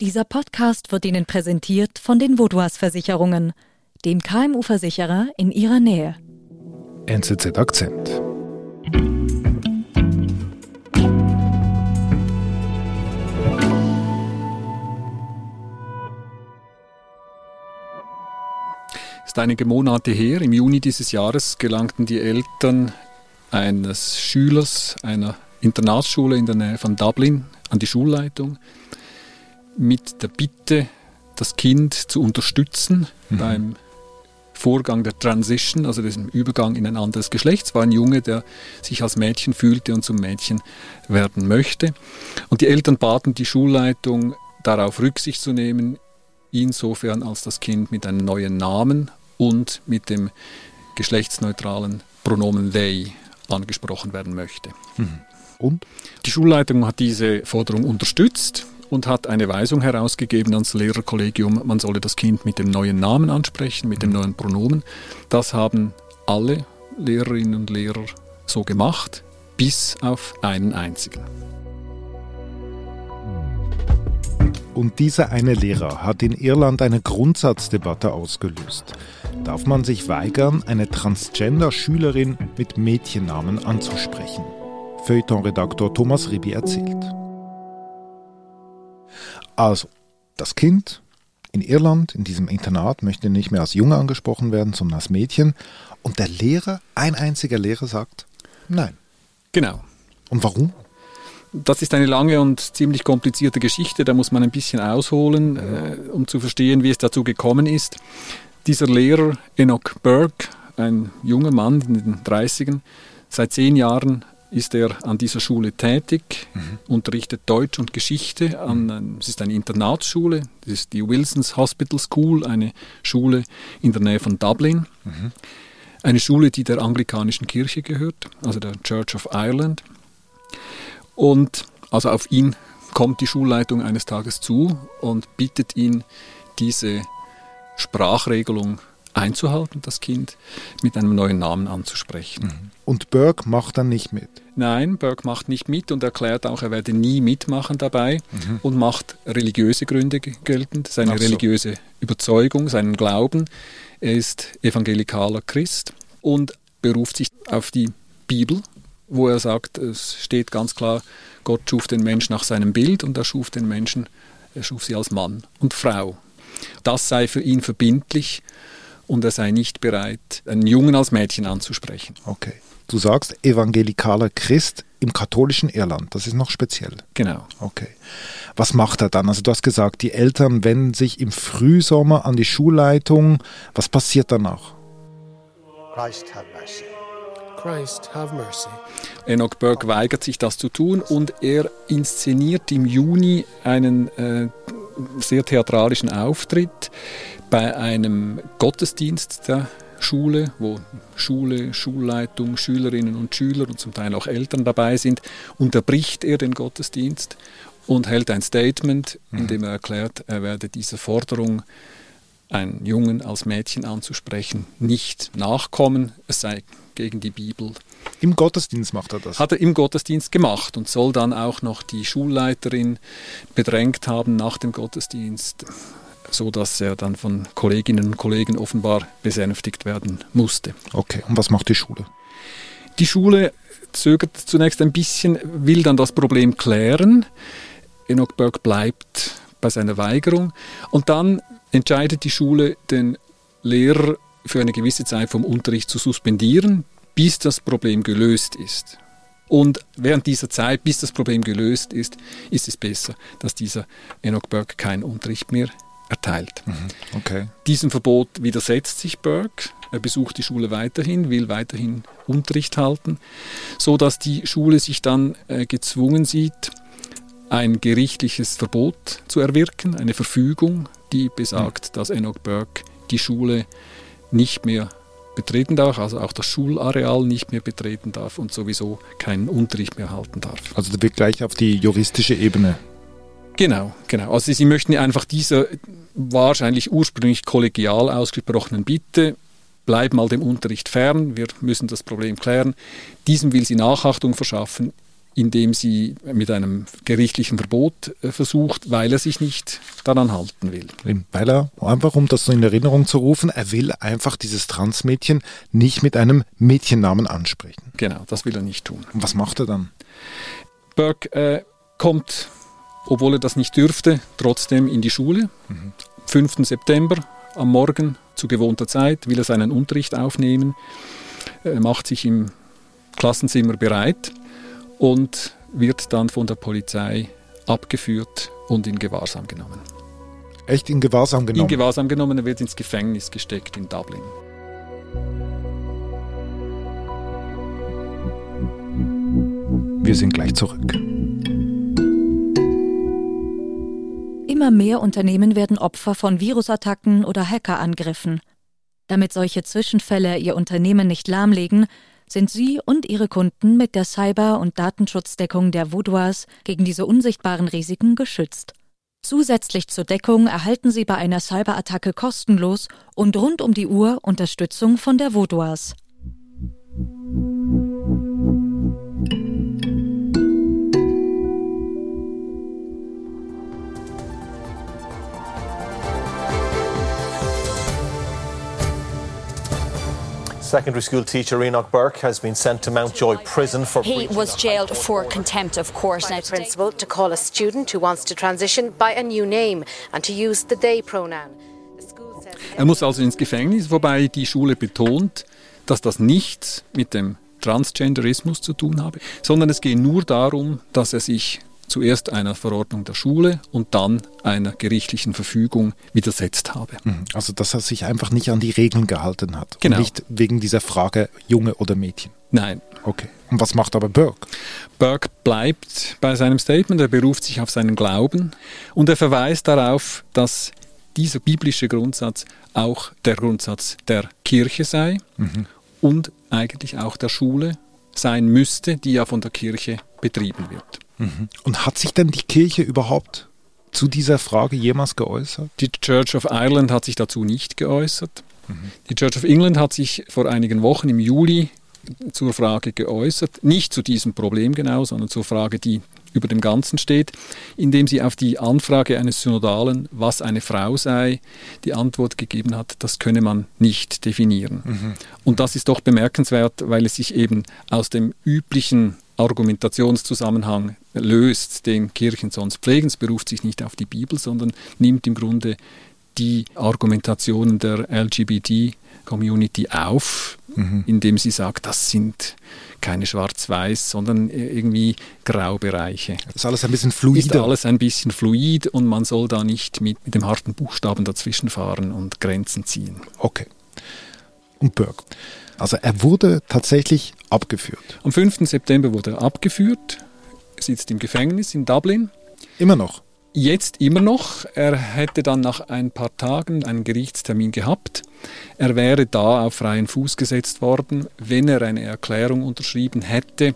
Dieser Podcast wird Ihnen präsentiert von den Vodouas Versicherungen, dem KMU-Versicherer in Ihrer Nähe. NZZ Akzent. Es ist einige Monate her, im Juni dieses Jahres gelangten die Eltern eines Schülers einer Internatsschule in der Nähe von Dublin an die Schulleitung mit der Bitte, das Kind zu unterstützen mhm. beim Vorgang der Transition, also diesem Übergang in ein anderes Geschlecht. Es war ein Junge, der sich als Mädchen fühlte und zum Mädchen werden möchte. Und die Eltern baten die Schulleitung, darauf Rücksicht zu nehmen, insofern als das Kind mit einem neuen Namen und mit dem geschlechtsneutralen Pronomen they angesprochen werden möchte. Mhm. Und? Die Schulleitung hat diese Forderung unterstützt und hat eine Weisung herausgegeben ans Lehrerkollegium, man solle das Kind mit dem neuen Namen ansprechen, mit dem neuen Pronomen. Das haben alle Lehrerinnen und Lehrer so gemacht, bis auf einen einzigen. Und dieser eine Lehrer hat in Irland eine Grundsatzdebatte ausgelöst. Darf man sich weigern, eine Transgender-Schülerin mit Mädchennamen anzusprechen? Feuilleton-Redaktor Thomas Ribi erzählt. Also, das Kind in Irland, in diesem Internat, möchte nicht mehr als Junge angesprochen werden, sondern als Mädchen. Und der Lehrer, ein einziger Lehrer sagt, nein. Genau. Und warum? Das ist eine lange und ziemlich komplizierte Geschichte, da muss man ein bisschen ausholen, ja. äh, um zu verstehen, wie es dazu gekommen ist. Dieser Lehrer, Enoch Burke, ein junger Mann in den 30ern, seit zehn Jahren ist er an dieser Schule tätig, mhm. unterrichtet Deutsch und Geschichte. An, es ist eine Internatsschule, das ist die Wilson's Hospital School, eine Schule in der Nähe von Dublin. Mhm. Eine Schule, die der anglikanischen Kirche gehört, also der Church of Ireland. Und also auf ihn kommt die Schulleitung eines Tages zu und bittet ihn, diese Sprachregelung einzuhalten, das Kind mit einem neuen Namen anzusprechen. Mhm. Und Burke macht dann nicht mit? Nein, Burke macht nicht mit und erklärt auch, er werde nie mitmachen dabei mhm. und macht religiöse Gründe geltend, seine so. religiöse Überzeugung, seinen Glauben. Er ist evangelikaler Christ und beruft sich auf die Bibel, wo er sagt, es steht ganz klar, Gott schuf den Menschen nach seinem Bild und er schuf den Menschen, er schuf sie als Mann und Frau. Das sei für ihn verbindlich und er sei nicht bereit, einen Jungen als Mädchen anzusprechen. Okay. Du sagst evangelikaler Christ im katholischen Irland. Das ist noch speziell. Genau. Okay. Was macht er dann? Also du hast gesagt, die Eltern wenden sich im Frühsommer an die Schulleitung. Was passiert danach? Christ have mercy. Christ have mercy. Enoch Burke weigert sich das zu tun und er inszeniert im Juni einen äh, sehr theatralischen Auftritt bei einem Gottesdienst der Schule, wo Schule, Schulleitung, Schülerinnen und Schüler und zum Teil auch Eltern dabei sind, unterbricht er den Gottesdienst und hält ein Statement, in dem er erklärt, er werde dieser Forderung, einen Jungen als Mädchen anzusprechen, nicht nachkommen, es sei gegen die Bibel. Im Gottesdienst macht er das? Hat er im Gottesdienst gemacht und soll dann auch noch die Schulleiterin bedrängt haben nach dem Gottesdienst so dass er dann von Kolleginnen und Kollegen offenbar besänftigt werden musste. Okay, und was macht die Schule? Die Schule zögert zunächst ein bisschen, will dann das Problem klären. Enoch Burke bleibt bei seiner Weigerung und dann entscheidet die Schule, den Lehrer für eine gewisse Zeit vom Unterricht zu suspendieren, bis das Problem gelöst ist. Und während dieser Zeit, bis das Problem gelöst ist, ist es besser, dass dieser Enoch Burke keinen Unterricht mehr erteilt. Mhm. Okay. Diesem Verbot widersetzt sich Burke. Er besucht die Schule weiterhin, will weiterhin Unterricht halten, so dass die Schule sich dann äh, gezwungen sieht, ein gerichtliches Verbot zu erwirken, eine Verfügung, die besagt, dass Enoch Burke die Schule nicht mehr betreten darf, also auch das Schulareal nicht mehr betreten darf und sowieso keinen Unterricht mehr halten darf. Also da wird gleich auf die juristische Ebene Genau, genau. Also Sie möchten einfach dieser wahrscheinlich ursprünglich kollegial ausgesprochenen Bitte, bleib mal dem Unterricht fern, wir müssen das Problem klären. Diesem will sie Nachachtung verschaffen, indem sie mit einem gerichtlichen Verbot äh, versucht, weil er sich nicht daran halten will. Weil er, einfach um das so in Erinnerung zu rufen, er will einfach dieses Transmädchen nicht mit einem Mädchennamen ansprechen. Genau, das will er nicht tun. Und was macht er dann? Burke äh, kommt, obwohl er das nicht dürfte, trotzdem in die Schule. Mhm. 5. September am Morgen zu gewohnter Zeit will er seinen Unterricht aufnehmen. Er macht sich im Klassenzimmer bereit und wird dann von der Polizei abgeführt und in Gewahrsam genommen. Echt in Gewahrsam genommen? In Gewahrsam genommen, er wird ins Gefängnis gesteckt in Dublin. Wir sind gleich zurück. Immer mehr Unternehmen werden Opfer von Virusattacken oder Hackerangriffen. Damit solche Zwischenfälle ihr Unternehmen nicht lahmlegen, sind Sie und Ihre Kunden mit der Cyber- und Datenschutzdeckung der Vaudois gegen diese unsichtbaren Risiken geschützt. Zusätzlich zur Deckung erhalten Sie bei einer Cyberattacke kostenlos und rund um die Uhr Unterstützung von der Vaudois. Secondary school teacher Enoch Burke has been sent to Mountjoy prison for. He was jailed for contempt of court. Now, principal to call a student who wants to transition by a new name and to use the they pronoun. Er muss also ins Gefängnis, wobei die Schule betont, dass das nichts mit dem Transgenderismus zu tun habe, sondern es geht nur darum, dass er sich zuerst einer Verordnung der Schule und dann einer gerichtlichen Verfügung widersetzt habe. Mhm. Also dass er sich einfach nicht an die Regeln gehalten hat. Genau. Und nicht wegen dieser Frage Junge oder Mädchen. Nein. Okay. Und was macht aber Burke? Burke bleibt bei seinem Statement, er beruft sich auf seinen Glauben und er verweist darauf, dass dieser biblische Grundsatz auch der Grundsatz der Kirche sei mhm. und eigentlich auch der Schule sein müsste, die ja von der Kirche betrieben wird. Und hat sich denn die Kirche überhaupt zu dieser Frage jemals geäußert? Die Church of Ireland hat sich dazu nicht geäußert. Mhm. Die Church of England hat sich vor einigen Wochen im Juli zur Frage geäußert, nicht zu diesem Problem genau, sondern zur Frage, die über dem Ganzen steht, indem sie auf die Anfrage eines Synodalen, was eine Frau sei, die Antwort gegeben hat, das könne man nicht definieren. Mhm. Und das ist doch bemerkenswert, weil es sich eben aus dem üblichen Argumentationszusammenhang löst, den Kirchen sonst pflegen. Es beruft sich nicht auf die Bibel, sondern nimmt im Grunde die Argumentationen der LGBT-Community auf, mhm. indem sie sagt, das sind keine Schwarz-Weiß, sondern irgendwie Graubereiche. Das ist alles ein bisschen fluid. Ist alles ein bisschen fluid und man soll da nicht mit, mit dem harten Buchstaben dazwischen fahren und Grenzen ziehen. Okay. Und Burke. Also er wurde tatsächlich abgeführt. Am 5. September wurde er abgeführt, sitzt im Gefängnis in Dublin. Immer noch? Jetzt immer noch. Er hätte dann nach ein paar Tagen einen Gerichtstermin gehabt. Er wäre da auf freien Fuß gesetzt worden, wenn er eine Erklärung unterschrieben hätte,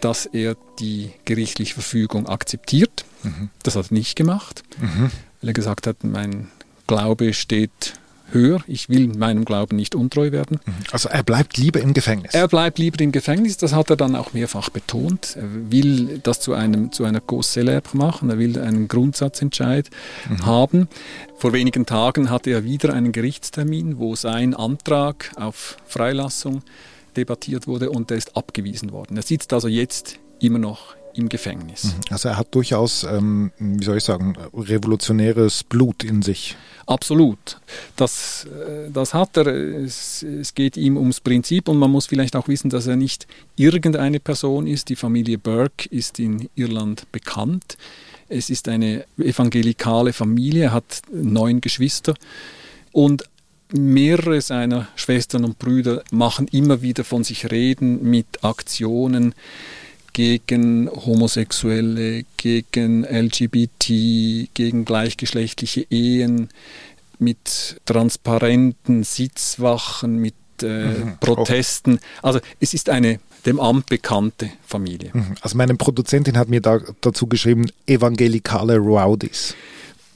dass er die gerichtliche Verfügung akzeptiert. Mhm. Das hat er nicht gemacht, mhm. weil er gesagt hat, mein Glaube steht höher. Ich will meinem Glauben nicht untreu werden. Mhm. Also er bleibt lieber im Gefängnis. Er bleibt lieber im Gefängnis. Das hat er dann auch mehrfach betont. Er will das zu einem zu einer Cause machen. Er will einen Grundsatzentscheid mhm. haben. Vor wenigen Tagen hatte er wieder einen Gerichtstermin, wo sein Antrag auf Freilassung debattiert wurde und der ist abgewiesen worden. Er sitzt also jetzt immer noch im Gefängnis. Mhm. Also er hat durchaus, ähm, wie soll ich sagen, revolutionäres Blut in sich. Absolut. Das, äh, das hat er. Es, es, geht ihm ums Prinzip und man muss vielleicht auch wissen, dass er nicht irgendeine Person ist. Die Familie Burke ist in Irland bekannt. Es ist eine evangelikale Familie, er hat neun Geschwister und mehrere seiner Schwestern und Brüder machen immer wieder von sich reden mit Aktionen gegen Homosexuelle, gegen LGBT, gegen gleichgeschlechtliche Ehen, mit transparenten Sitzwachen, mit äh, mhm. Protesten. Also es ist eine dem Amt bekannte Familie. Mhm. Also meine Produzentin hat mir da, dazu geschrieben, evangelikale Rowdies.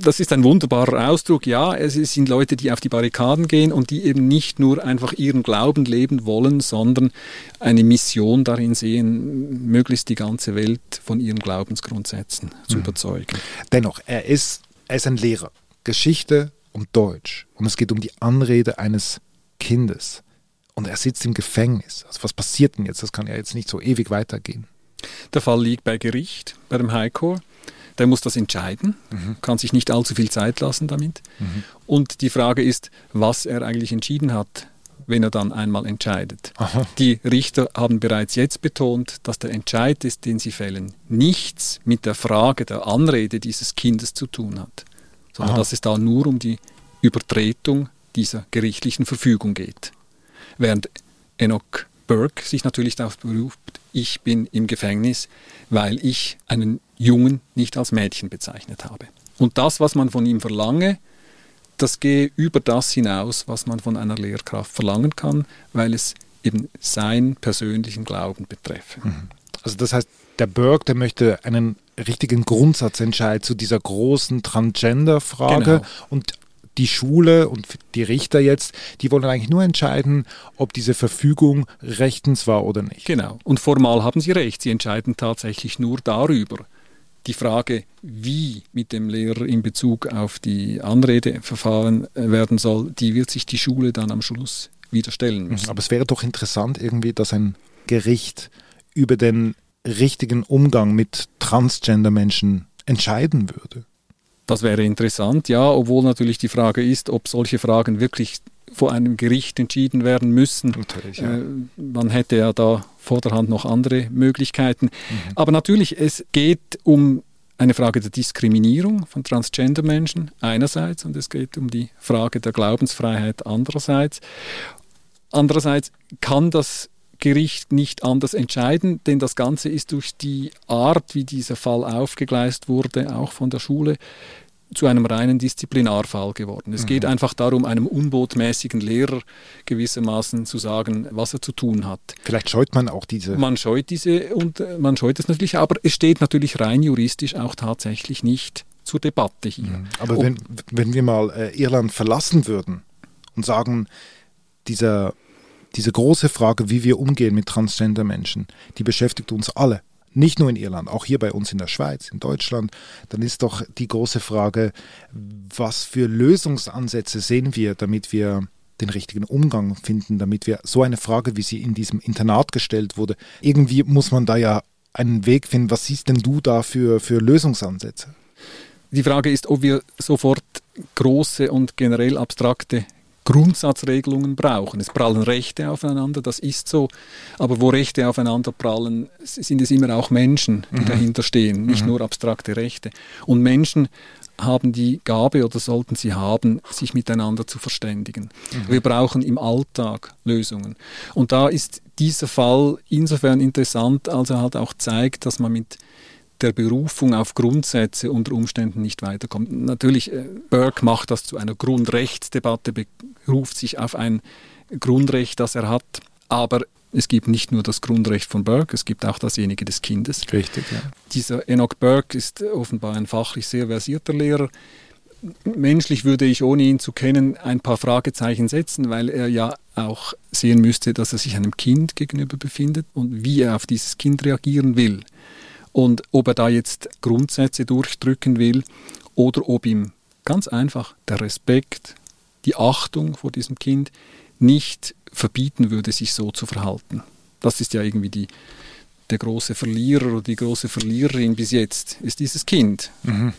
Das ist ein wunderbarer Ausdruck. Ja, es sind Leute, die auf die Barrikaden gehen und die eben nicht nur einfach ihren Glauben leben wollen, sondern eine Mission darin sehen, möglichst die ganze Welt von ihren Glaubensgrundsätzen zu mhm. überzeugen. Dennoch, er ist, er ist ein Lehrer. Geschichte und Deutsch. Und es geht um die Anrede eines Kindes. Und er sitzt im Gefängnis. Also was passiert denn jetzt? Das kann ja jetzt nicht so ewig weitergehen. Der Fall liegt bei Gericht, bei dem High Court. Der muss das entscheiden, mhm. kann sich nicht allzu viel Zeit lassen damit. Mhm. Und die Frage ist, was er eigentlich entschieden hat, wenn er dann einmal entscheidet. Aha. Die Richter haben bereits jetzt betont, dass der Entscheid ist, den sie fällen, nichts mit der Frage der Anrede dieses Kindes zu tun hat, sondern Aha. dass es da nur um die Übertretung dieser gerichtlichen Verfügung geht. Während Enoch Burke sich natürlich darauf beruft, ich bin im Gefängnis, weil ich einen Jungen nicht als Mädchen bezeichnet habe. Und das, was man von ihm verlange, das gehe über das hinaus, was man von einer Lehrkraft verlangen kann, weil es eben seinen persönlichen Glauben betreffe. Mhm. Also das heißt, der Burke, der möchte einen richtigen Grundsatzentscheid zu dieser großen Transgender-Frage genau. und die Schule und die Richter jetzt, die wollen eigentlich nur entscheiden, ob diese Verfügung rechtens war oder nicht. Genau. Und formal haben sie recht. Sie entscheiden tatsächlich nur darüber. Die Frage, wie mit dem Lehrer in Bezug auf die Anrede verfahren werden soll, die wird sich die Schule dann am Schluss wieder stellen müssen. Aber es wäre doch interessant irgendwie, dass ein Gericht über den richtigen Umgang mit Transgender-Menschen entscheiden würde. Das wäre interessant, ja, obwohl natürlich die Frage ist, ob solche Fragen wirklich vor einem Gericht entschieden werden müssen. Ja. Äh, man hätte ja da vorderhand noch andere Möglichkeiten. Mhm. Aber natürlich, es geht um eine Frage der Diskriminierung von Transgender-Menschen einerseits und es geht um die Frage der Glaubensfreiheit andererseits. Andererseits kann das Gericht nicht anders entscheiden, denn das Ganze ist durch die Art, wie dieser Fall aufgegleist wurde, auch von der Schule, zu einem reinen Disziplinarfall geworden. Es mhm. geht einfach darum, einem unbotmäßigen Lehrer gewissermaßen zu sagen, was er zu tun hat. Vielleicht scheut man auch diese. Man scheut diese und äh, man scheut es natürlich, aber es steht natürlich rein juristisch auch tatsächlich nicht zur Debatte hier. Mhm. Aber wenn, wenn wir mal äh, Irland verlassen würden und sagen, dieser diese große Frage, wie wir umgehen mit Transgender-Menschen, die beschäftigt uns alle. Nicht nur in Irland, auch hier bei uns in der Schweiz, in Deutschland. Dann ist doch die große Frage, was für Lösungsansätze sehen wir, damit wir den richtigen Umgang finden, damit wir so eine Frage, wie sie in diesem Internat gestellt wurde, irgendwie muss man da ja einen Weg finden. Was siehst denn du da für, für Lösungsansätze? Die Frage ist, ob wir sofort große und generell abstrakte Grundsatzregelungen brauchen. Es prallen Rechte aufeinander, das ist so. Aber wo Rechte aufeinander prallen, sind es immer auch Menschen, die mhm. dahinter stehen, nicht mhm. nur abstrakte Rechte. Und Menschen haben die Gabe oder sollten sie haben, sich miteinander zu verständigen. Mhm. Wir brauchen im Alltag Lösungen. Und da ist dieser Fall insofern interessant, als er halt auch zeigt, dass man mit der Berufung auf Grundsätze unter Umständen nicht weiterkommt. Natürlich, äh, Burke macht das zu einer Grundrechtsdebatte, beruft sich auf ein Grundrecht, das er hat, aber es gibt nicht nur das Grundrecht von Burke, es gibt auch dasjenige des Kindes. Richtig, ja. Dieser Enoch Burke ist offenbar ein fachlich sehr versierter Lehrer. Menschlich würde ich, ohne ihn zu kennen, ein paar Fragezeichen setzen, weil er ja auch sehen müsste, dass er sich einem Kind gegenüber befindet und wie er auf dieses Kind reagieren will. Und ob er da jetzt Grundsätze durchdrücken will oder ob ihm ganz einfach der Respekt, die Achtung vor diesem Kind nicht verbieten würde, sich so zu verhalten. Das ist ja irgendwie die, der große Verlierer oder die große Verliererin bis jetzt, ist dieses Kind. Mhm.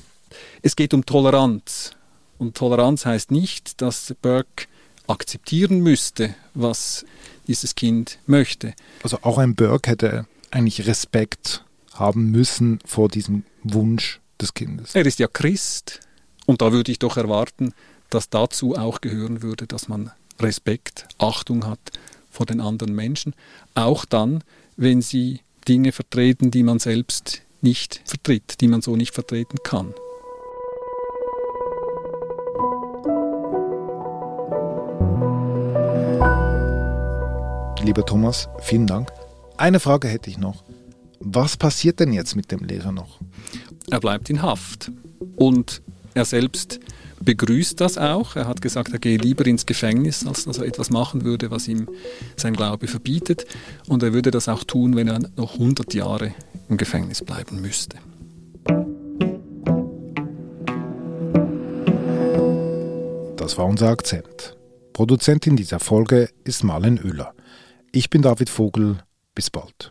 Es geht um Toleranz. Und Toleranz heißt nicht, dass Burke akzeptieren müsste, was dieses Kind möchte. Also auch ein Burke hätte eigentlich Respekt haben müssen vor diesem Wunsch des Kindes. Er ist ja Christ und da würde ich doch erwarten, dass dazu auch gehören würde, dass man Respekt, Achtung hat vor den anderen Menschen, auch dann, wenn sie Dinge vertreten, die man selbst nicht vertritt, die man so nicht vertreten kann. Lieber Thomas, vielen Dank. Eine Frage hätte ich noch. Was passiert denn jetzt mit dem Lehrer noch? Er bleibt in Haft. Und Er selbst begrüßt das auch. Er hat gesagt, er gehe lieber ins Gefängnis, als dass er etwas machen würde, was ihm sein Glaube verbietet. Und er würde das auch tun, wenn er noch 100 Jahre im Gefängnis bleiben müsste. Das war unser Akzent. Produzentin dieser Folge ist Marlen Oehler. Ich bin David Vogel. Bis bald.